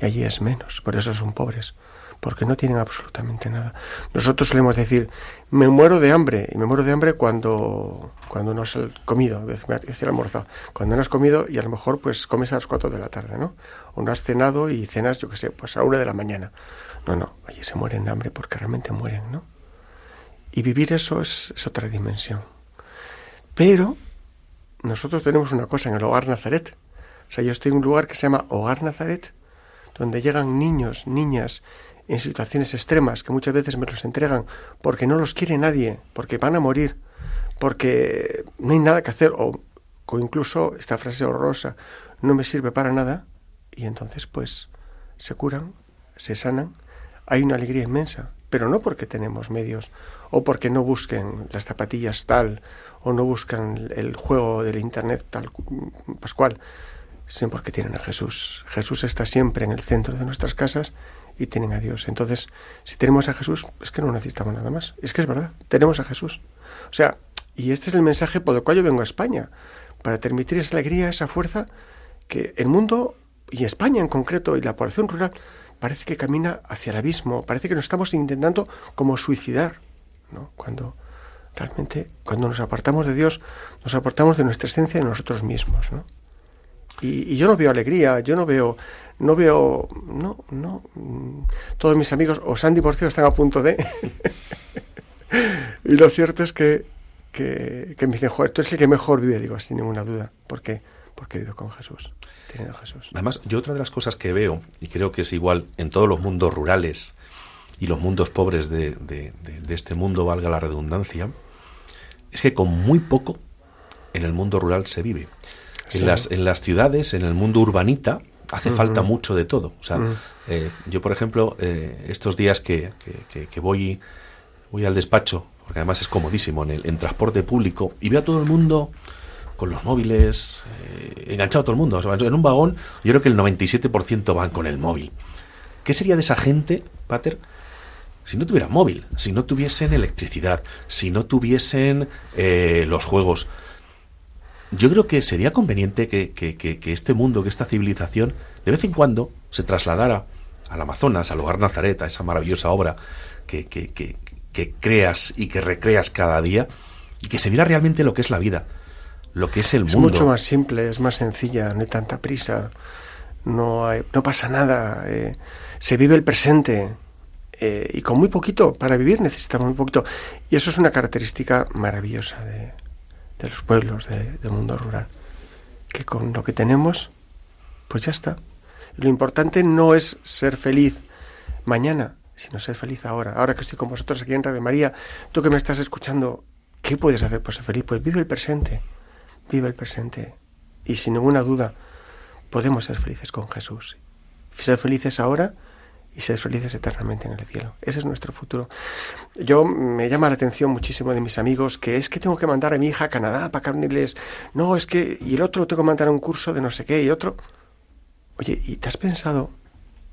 y allí es menos. Por eso son pobres, porque no tienen absolutamente nada. Nosotros solemos decir, me muero de hambre, y me muero de hambre cuando, cuando no has comido, es decir, almorzado. Cuando no has comido y a lo mejor pues comes a las 4 de la tarde, ¿no? O no has cenado y cenas, yo qué sé, pues a la 1 de la mañana. No, no, allí se mueren de hambre porque realmente mueren, ¿no? Y vivir eso es, es otra dimensión. Pero nosotros tenemos una cosa en el Hogar Nazaret. O sea, yo estoy en un lugar que se llama Hogar Nazaret, donde llegan niños, niñas en situaciones extremas que muchas veces me los entregan porque no los quiere nadie, porque van a morir, porque no hay nada que hacer, o, o incluso esta frase horrorosa, no me sirve para nada, y entonces pues se curan, se sanan, hay una alegría inmensa, pero no porque tenemos medios, o porque no busquen las zapatillas tal, o no buscan el juego del internet tal, Pascual, sino porque tienen a Jesús. Jesús está siempre en el centro de nuestras casas y tienen a Dios. Entonces, si tenemos a Jesús, es que no necesitamos nada más. Es que es verdad, tenemos a Jesús. O sea, y este es el mensaje por el cual yo vengo a España, para transmitir esa alegría, esa fuerza que el mundo, y España en concreto, y la población rural, parece que camina hacia el abismo, parece que nos estamos intentando como suicidar, ¿no? Cuando realmente, cuando nos apartamos de Dios, nos apartamos de nuestra esencia de nosotros mismos, ¿no? Y, yo no veo alegría, yo no veo, no veo, no, no, todos mis amigos o se han divorciado están a punto de, y lo cierto es que, que, que me dicen, joder, tú eres el que mejor vive, digo, sin ninguna duda, ¿por qué? Porque vivo con Jesús, teniendo Jesús. Además, yo otra de las cosas que veo, y creo que es igual en todos los mundos rurales y los mundos pobres de, de- de- de este mundo, valga la redundancia, es que con muy poco en el mundo rural se vive. Sí. En, las, en las ciudades, en el mundo urbanita, hace falta mucho de todo. O sea, eh, yo, por ejemplo, eh, estos días que, que- que- que voy, voy al despacho, porque además es comodísimo, en, el, en transporte público, y veo a todo el mundo con los móviles, eh, enganchado todo el mundo. O sea, en un vagón, yo creo que el 97% van con el móvil. ¿Qué sería de esa gente, Pater, si no tuvieran móvil, si no tuviesen electricidad, si no tuviesen eh, los juegos. Yo creo que sería conveniente que, que- que- que este mundo, que esta civilización, de vez en cuando se trasladara al Amazonas, al hogar Nazaret, a esa maravillosa obra que, que- que- que creas y que recreas cada día, y que se viera realmente lo que es la vida, lo que es el Es mundo. mucho más simple, es más sencilla, no hay tanta prisa, no, hay- no pasa nada, eh, se vive el presente eh, y con muy poquito, para vivir necesitamos muy poquito. Y eso es una característica maravillosa de, de los pueblos, de- del mundo rural, que con lo que tenemos, pues ya está. Lo importante no es ser feliz mañana, sino ser feliz ahora. Ahora que estoy con vosotros aquí en Radio María, tú que me estás escuchando, ¿qué puedes hacer por ser feliz? Pues vive el presente vive el presente. Y sin ninguna duda, podemos ser felices con Jesús. Ser felices ahora y ser felices eternamente en el cielo. Ese es nuestro futuro. Yo me llama la atención muchísimo de mis amigos que es que tengo que mandar a mi hija a Canadá para que inglés. No, es que. Y el otro lo tengo que mandar a un curso de no sé qué. Y otro. Oye, ¿y te has pensado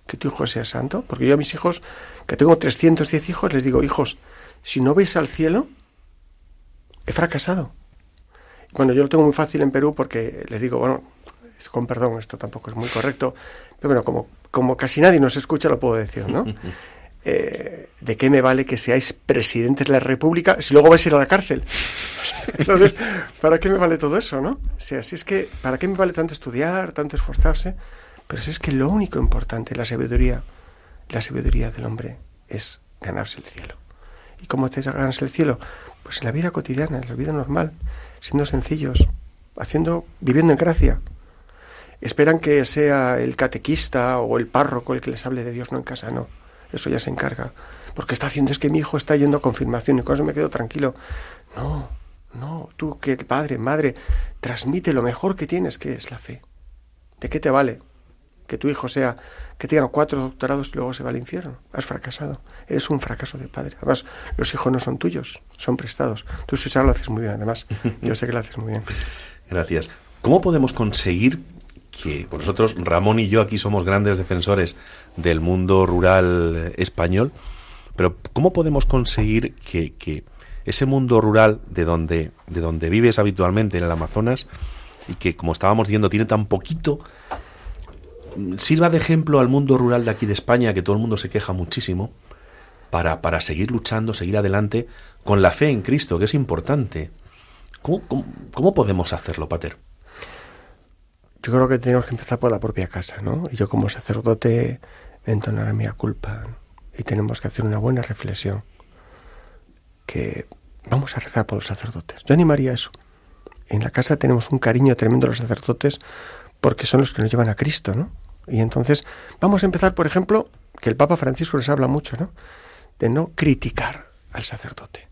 que tu hijo sea santo? Porque yo a mis hijos, que tengo 310 hijos, les digo, hijos, si no vais al cielo, he fracasado. Bueno, yo lo tengo muy fácil en Perú porque les digo, bueno, con perdón, esto tampoco es muy correcto, pero bueno, como, como casi nadie nos escucha, lo puedo decir, ¿no? Eh, ¿De qué me vale que seáis presidentes de la República si luego vais a ir a la cárcel? Entonces, ¿para qué me vale todo eso, no? O sea, si es que, ¿para qué me vale tanto estudiar, tanto esforzarse? Pero si es que lo único importante, la sabiduría, la sabiduría del hombre es ganarse el cielo. ¿Y cómo te ganas el cielo? Pues en la vida cotidiana, en la vida normal, siendo sencillos, haciendo, viviendo en gracia. Esperan que sea el catequista o el párroco el que les hable de Dios, no en casa, no. Eso ya se encarga. Porque está haciendo es que mi hijo está yendo a confirmación y con eso me quedo tranquilo. No, no, tú que padre, madre, transmite lo mejor que tienes, que es la fe. ¿De qué te vale? Que tu hijo sea, que tenga cuatro doctorados y luego se va al infierno. Has fracasado. Eres un fracaso de padre. Además, los hijos no son tuyos, son prestados. Tú, Susana, lo haces muy bien, además. Yo sé que lo haces muy bien. Gracias. ¿Cómo podemos conseguir que pues nosotros, Ramón y yo, aquí somos grandes defensores del mundo rural español, pero ¿cómo podemos conseguir que, ese mundo rural de donde, de donde vives habitualmente en el Amazonas y que, como estábamos diciendo, tiene tan poquito, sirva de ejemplo al mundo rural de aquí de España, que todo el mundo se queja muchísimo, para, para seguir luchando, seguir adelante con la fe en Cristo, que es importante? ¿Cómo, cómo, cómo podemos hacerlo, Pater? Yo creo que tenemos que empezar por la propia casa, ¿no? Y yo como sacerdote entonar mi culpa y tenemos que hacer una buena reflexión que vamos a rezar por los sacerdotes. Yo animaría eso. En la casa tenemos un cariño tremendo a los sacerdotes porque son los que nos llevan a Cristo, ¿no? Y entonces vamos a empezar, por ejemplo, que el Papa Francisco nos habla mucho, ¿no? De no criticar al sacerdote.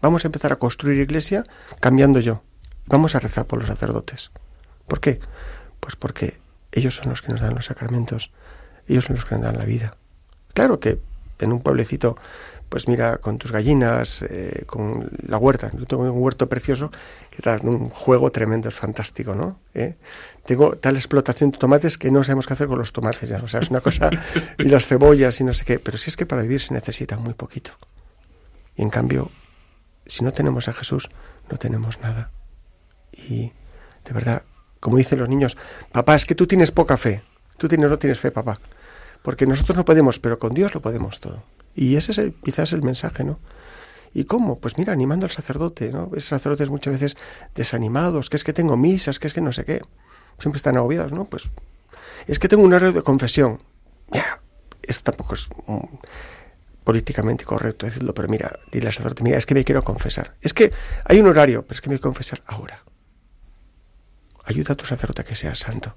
Vamos a empezar a construir iglesia cambiando yo. Vamos a rezar por los sacerdotes. ¿Por qué? Pues porque ellos son los que nos dan los sacramentos, ellos son los que nos dan la vida. Claro que en un pueblecito, pues mira, con tus gallinas, eh, con la huerta, yo tengo un huerto precioso que da un juego tremendo, es fantástico, ¿no? ¿Eh? Tengo tal explotación de tomates que no sabemos qué hacer con los tomates ya, o sea, es una cosa, y las cebollas y no sé qué, pero si es que para vivir se necesita muy poquito. Y en cambio, si no tenemos a Jesús, no tenemos nada. Y de verdad, como dicen los niños, papá, es que tú tienes poca fe. Tú tienes, no tienes fe, papá. Porque nosotros no podemos, pero con Dios lo podemos todo. Y ese es el- quizás el mensaje, ¿no? ¿Y cómo? Pues mira, animando al sacerdote, ¿no? Esos sacerdotes muchas veces desanimados, que es que tengo misas, que es que no sé qué. Siempre están agobiados, ¿no? Pues es que tengo un horario de confesión. Ya, esto tampoco es políticamente correcto decirlo, pero mira, dile al sacerdote, mira, es que me quiero confesar. Es que hay un horario, pero es que me quiero confesar ahora. Ayuda a tu sacerdote a que sea santo.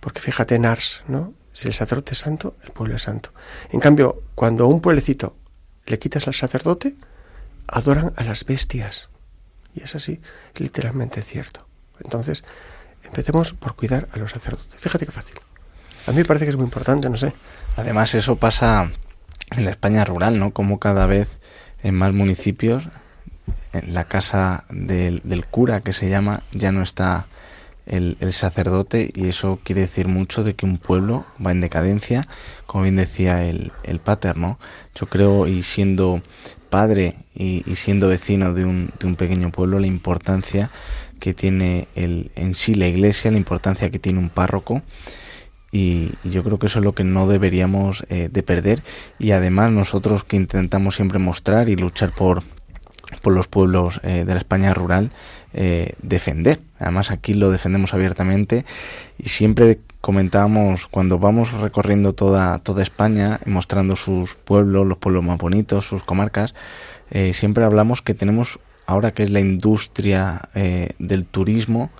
Porque fíjate en Ars, ¿no? Si el sacerdote es santo, el pueblo es santo. En cambio, cuando a un pueblecito le quitas al sacerdote, adoran a las bestias. Y es así, literalmente cierto. Entonces, empecemos por cuidar a los sacerdotes. Fíjate qué fácil. A mí me parece que es muy importante, no sé. Además, eso pasa en la España rural, ¿no? Como cada vez en más municipios, en la casa del, del cura, que se llama, ya no está el, sacerdote y eso quiere decir mucho de que un pueblo va en decadencia, como bien decía el, el pater, ¿no? Yo creo, y siendo padre y, siendo vecino de un, de un pequeño pueblo, la importancia que tiene el, en sí la iglesia, la importancia que tiene un párroco, y, y yo creo que eso es lo que no deberíamos eh, de perder y además nosotros que intentamos siempre mostrar y luchar por, por los pueblos eh, de la España rural eh, defender. Además aquí lo defendemos abiertamente y siempre comentábamos cuando vamos recorriendo toda, toda España, mostrando sus pueblos, los pueblos más bonitos, sus comarcas, eh, siempre hablamos que tenemos, ahora que es la industria eh, del turismo,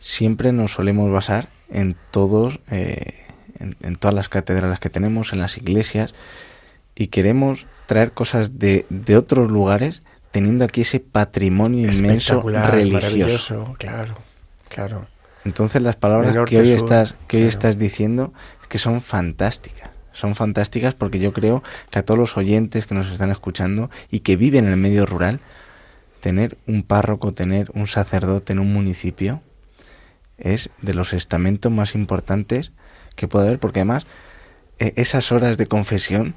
siempre nos solemos basar en todos, en todas las catedrales que tenemos, en las iglesias, y queremos traer cosas de, de otros lugares teniendo aquí ese patrimonio inmenso religioso. maravilloso, claro, claro. Entonces las palabras norte que hoy sur, estás que hoy estás diciendo que son fantásticas. Son fantásticas porque yo creo que a todos los oyentes que nos están escuchando y que viven en el medio rural, tener un párroco, tener un sacerdote en un municipio es de los estamentos más importantes que puede haber porque además eh, esas horas de confesión,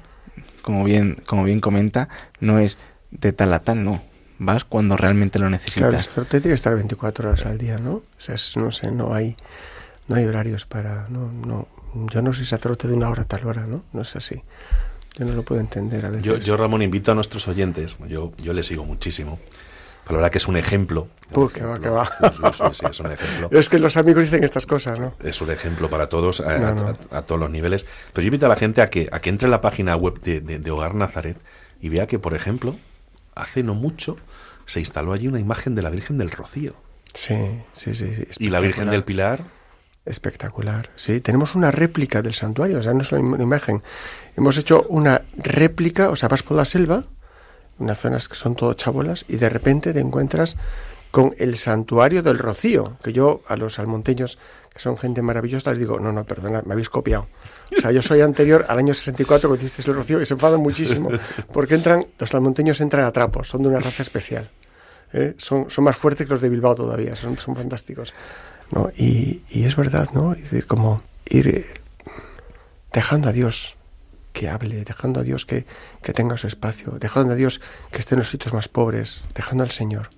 como bien como bien comenta, no es de tal a tal, no. Vas cuando realmente lo Claro, el necesitas. sacerdote tiene que estar 24 horas al día, ¿no? O sea, es- no sé, no hay, no hay horarios para, no, no, yo no soy sacerdote de una hora a tal hora, ¿no? No es así. Yo no lo puedo entender a veces. Yo, yo, Ramón, invito a nuestros oyentes, yo, yo le sigo muchísimo, pero la verdad que es un ejemplo. Uh, que va, que va. Sí, es un ejemplo. Es que los amigos dicen estas cosas, ¿no? Es un ejemplo para todos, a, No, a- no. a- a todos los niveles. Pero yo invito a la gente a que, a que entre en la página web de, de- de Hogar Nazaret y vea que, por ejemplo, hace no mucho se instaló allí una imagen de la Virgen del Rocío. Sí, sí, sí. sí, Y la Virgen del. Pilar, Espectacular. Sí, tenemos una réplica del santuario, o sea, no es una imagen. Hemos hecho una réplica, o sea, vas por la selva, unas zonas que son todo chabolas, y de repente te encuentras con el santuario del Rocío, que yo a los almonteños, que son gente maravillosa, les digo, no, no, perdona, me habéis copiado. O sea, yo soy anterior al año 64 cuando hicisteis el Rocío y se enfadan muchísimo, porque entran, los almonteños entran a trapos, son de una raza especial. ¿eh? Son, son más fuertes que los de Bilbao todavía, son, son fantásticos. ¿no? Y, y es verdad, ¿no? Es decir, como ir eh, dejando a Dios que hable, dejando a Dios que, que tenga su espacio, dejando a Dios que esté en los sitios más pobres, dejando al Señor.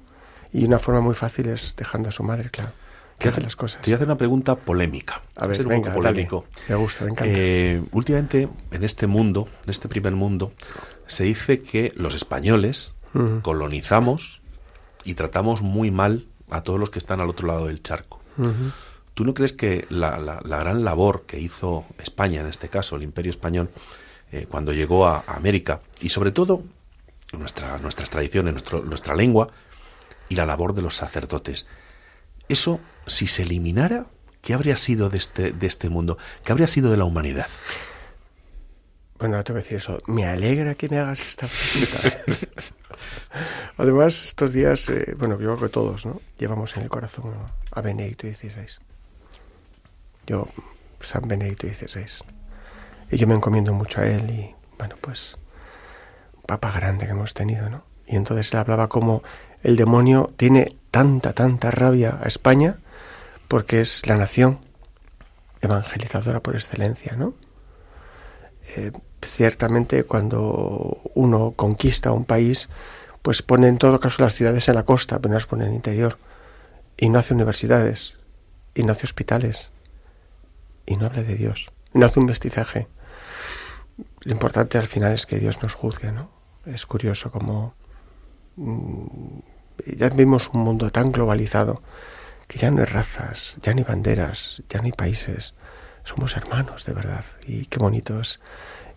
Y una forma muy fácil es dejando a su madre, claro, que hace las cosas. te voy a hacer una pregunta polémica. A ver, ser un venga, dale. polémico. Me gusta, me encanta. Eh, últimamente, en este mundo, en este primer mundo, se dice que los españoles colonizamos y tratamos muy mal a todos los que están al otro lado del charco. ¿Tú no crees que la, la- la gran labor que hizo España, en este caso el Imperio Español, eh, cuando llegó a, a América, y sobre todo nuestra, nuestras tradiciones, nuestro- nuestra lengua, y la labor de los sacerdotes, eso, si se eliminara, ¿qué habría sido de este, de este mundo? ¿Qué habría sido de la humanidad? Bueno, tengo que decir eso. Me alegra que me hagas esta pregunta. Además, estos días, eh, bueno, yo creo que todos, ¿no? Llevamos en el corazón a, a Benedicto XVI. Yo, San Benedicto XVI. Y yo me encomiendo mucho a él y, bueno, pues, papa grande que hemos tenido, ¿no? Y entonces él hablaba como el demonio tiene tanta, tanta rabia a España porque es la nación evangelizadora por excelencia, ¿no? Eh, ciertamente cuando uno conquista un país, pues pone en todo caso las ciudades en la costa, pero no las pone en el interior. Y no hace universidades, y no hace hospitales, y no habla de Dios, no hace un mestizaje. Lo importante al final es que Dios nos juzgue, ¿no? Es curioso como mm, ya vimos un mundo tan globalizado que ya no hay razas, ya no hay banderas, ya no hay países. Somos hermanos, de verdad. Y qué bonito es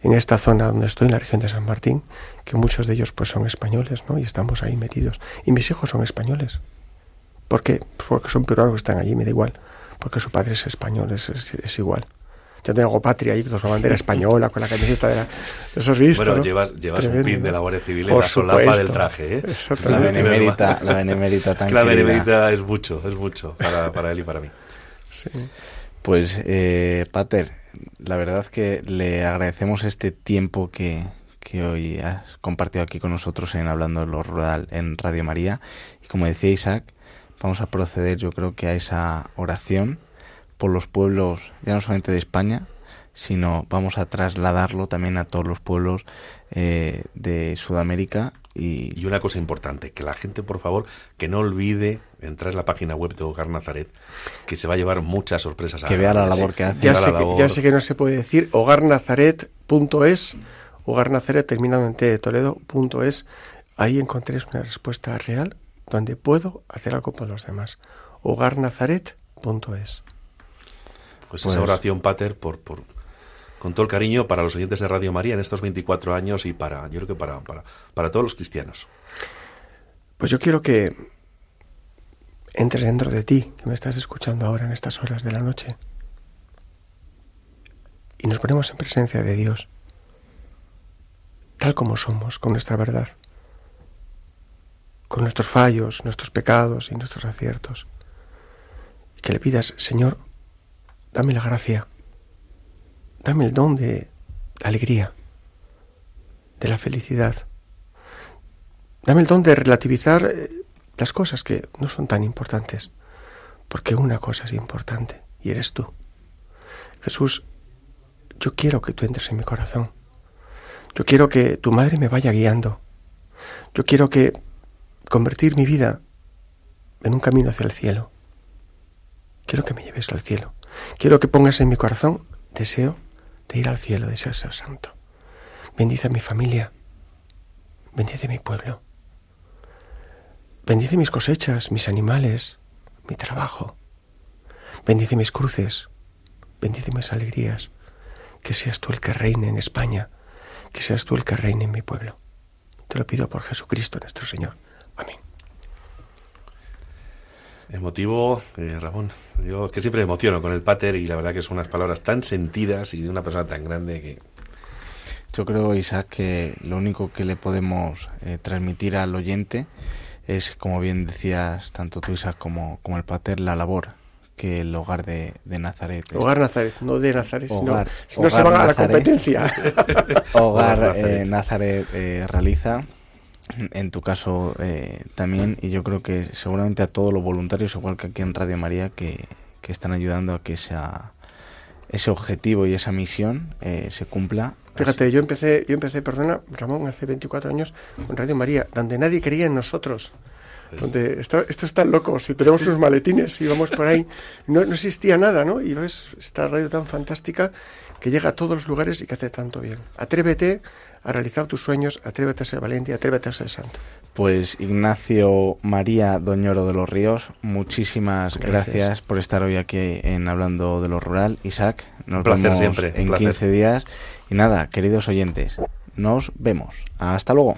en esta zona donde estoy, en la región de San Martín, que muchos de ellos pues son españoles, ¿no? Y estamos ahí metidos. Y mis hijos son españoles. ¿Por qué? Porque son peruanos que están allí, me da igual. Porque su padre es español, es, es, es igual. Yo tengo patria ahí con su bandera española, con la camiseta de la... ¿Eso has visto, Bueno, no? llevas, llevas un pin de la Guardia Civil en Por la solapa supuesto. del traje, ¿eh? La benemérita, la benemérita tan La benemérita es mucho, es mucho para, para él y para mí. Sí. Pues, eh, Pater, la verdad que le agradecemos este tiempo que, que hoy has compartido aquí con nosotros en Hablando de lo Rural en Radio María. Y como decía Isaac, vamos a proceder yo creo que a esa oración por los pueblos, ya no solamente de España, sino vamos a trasladarlo también a todos los pueblos eh, de Sudamérica y, Y una cosa importante, que la gente, por favor, que no olvide entrar en la página web de Hogar Nazaret, que se va a llevar muchas sorpresas. que vea la labor que hace. Ya Vea la sé, que, labor. ya sé que no se puede decir hogarnazaret.es, hogarnazaret terminado en T de Toledo.es. Ahí encontréis una respuesta real donde puedo hacer algo por los demás. hogarnazaret.es. Pues, Pues- esa oración, Pater, por, por, con todo el cariño para los oyentes de Radio María en estos 24 años y para, yo creo que para, para, para todos los cristianos. Pues yo quiero que entres dentro de ti, que me estás escuchando ahora en estas horas de la noche. Y nos ponemos en presencia de Dios, tal como somos, con nuestra verdad, con nuestros fallos, nuestros pecados y nuestros aciertos. Y que le pidas, Señor, dame la gracia, dame el don de la alegría, de la felicidad, Dame el don de relativizar eh, las cosas que no son tan importantes, porque una cosa es importante y eres tú. Jesús, yo quiero que tú entres en mi corazón. Yo quiero que tu madre me vaya guiando. Yo quiero que convertir mi vida en un camino hacia el cielo. Quiero que me lleves al cielo. Quiero que pongas en mi corazón deseo de ir al cielo, deseo de ser santo. Bendice a mi familia. Bendice mi pueblo. Bendice mis cosechas, mis animales, mi trabajo. Bendice mis cruces. Bendice mis alegrías. Que seas tú el que reine en España. Que seas tú el que reine en mi pueblo. Te lo pido por Jesucristo nuestro Señor. Amén. Emotivo, eh, Ramón. Yo que siempre me emociono con el Pater y la verdad que son unas palabras tan sentidas y de una persona tan grande que Yo creo, Isaac, que lo único que le podemos eh, transmitir al oyente es, como bien decías, tanto tú, Isaac, como, como el pater, la labor que el hogar de, de Nazaret. es- Hogar Nazaret, no de Nazaret, sino- Hogar- si no se van a la Nazaret. competencia. Hogar Hogar eh, Nazaret. Nazaret eh, realiza, en tu caso eh, también, y yo creo que seguramente a todos los voluntarios, igual que aquí en Radio María, que, que están ayudando a que esa, ese objetivo y esa misión eh, se cumpla. Fíjate, yo empecé, yo empecé, perdona, Ramón, hace 24 años con Radio María, donde nadie creía en nosotros. Donde esto, esto es tan loco, si tenemos unos maletines y vamos por ahí, no, no existía nada, ¿no? Y ves esta radio tan fantástica que llega a todos los lugares y que hace tanto bien. Atrévete a realizar tus sueños, atrévete a ser valiente, atrévete a ser santo. Pues Ignacio María Doñoro de los Ríos, muchísimas gracias, Gracias. por estar hoy aquí en Hablando de lo Rural. Isaac, nos placer vemos siempre, en placer. 15 días. Y nada, queridos oyentes, nos vemos. Hasta luego.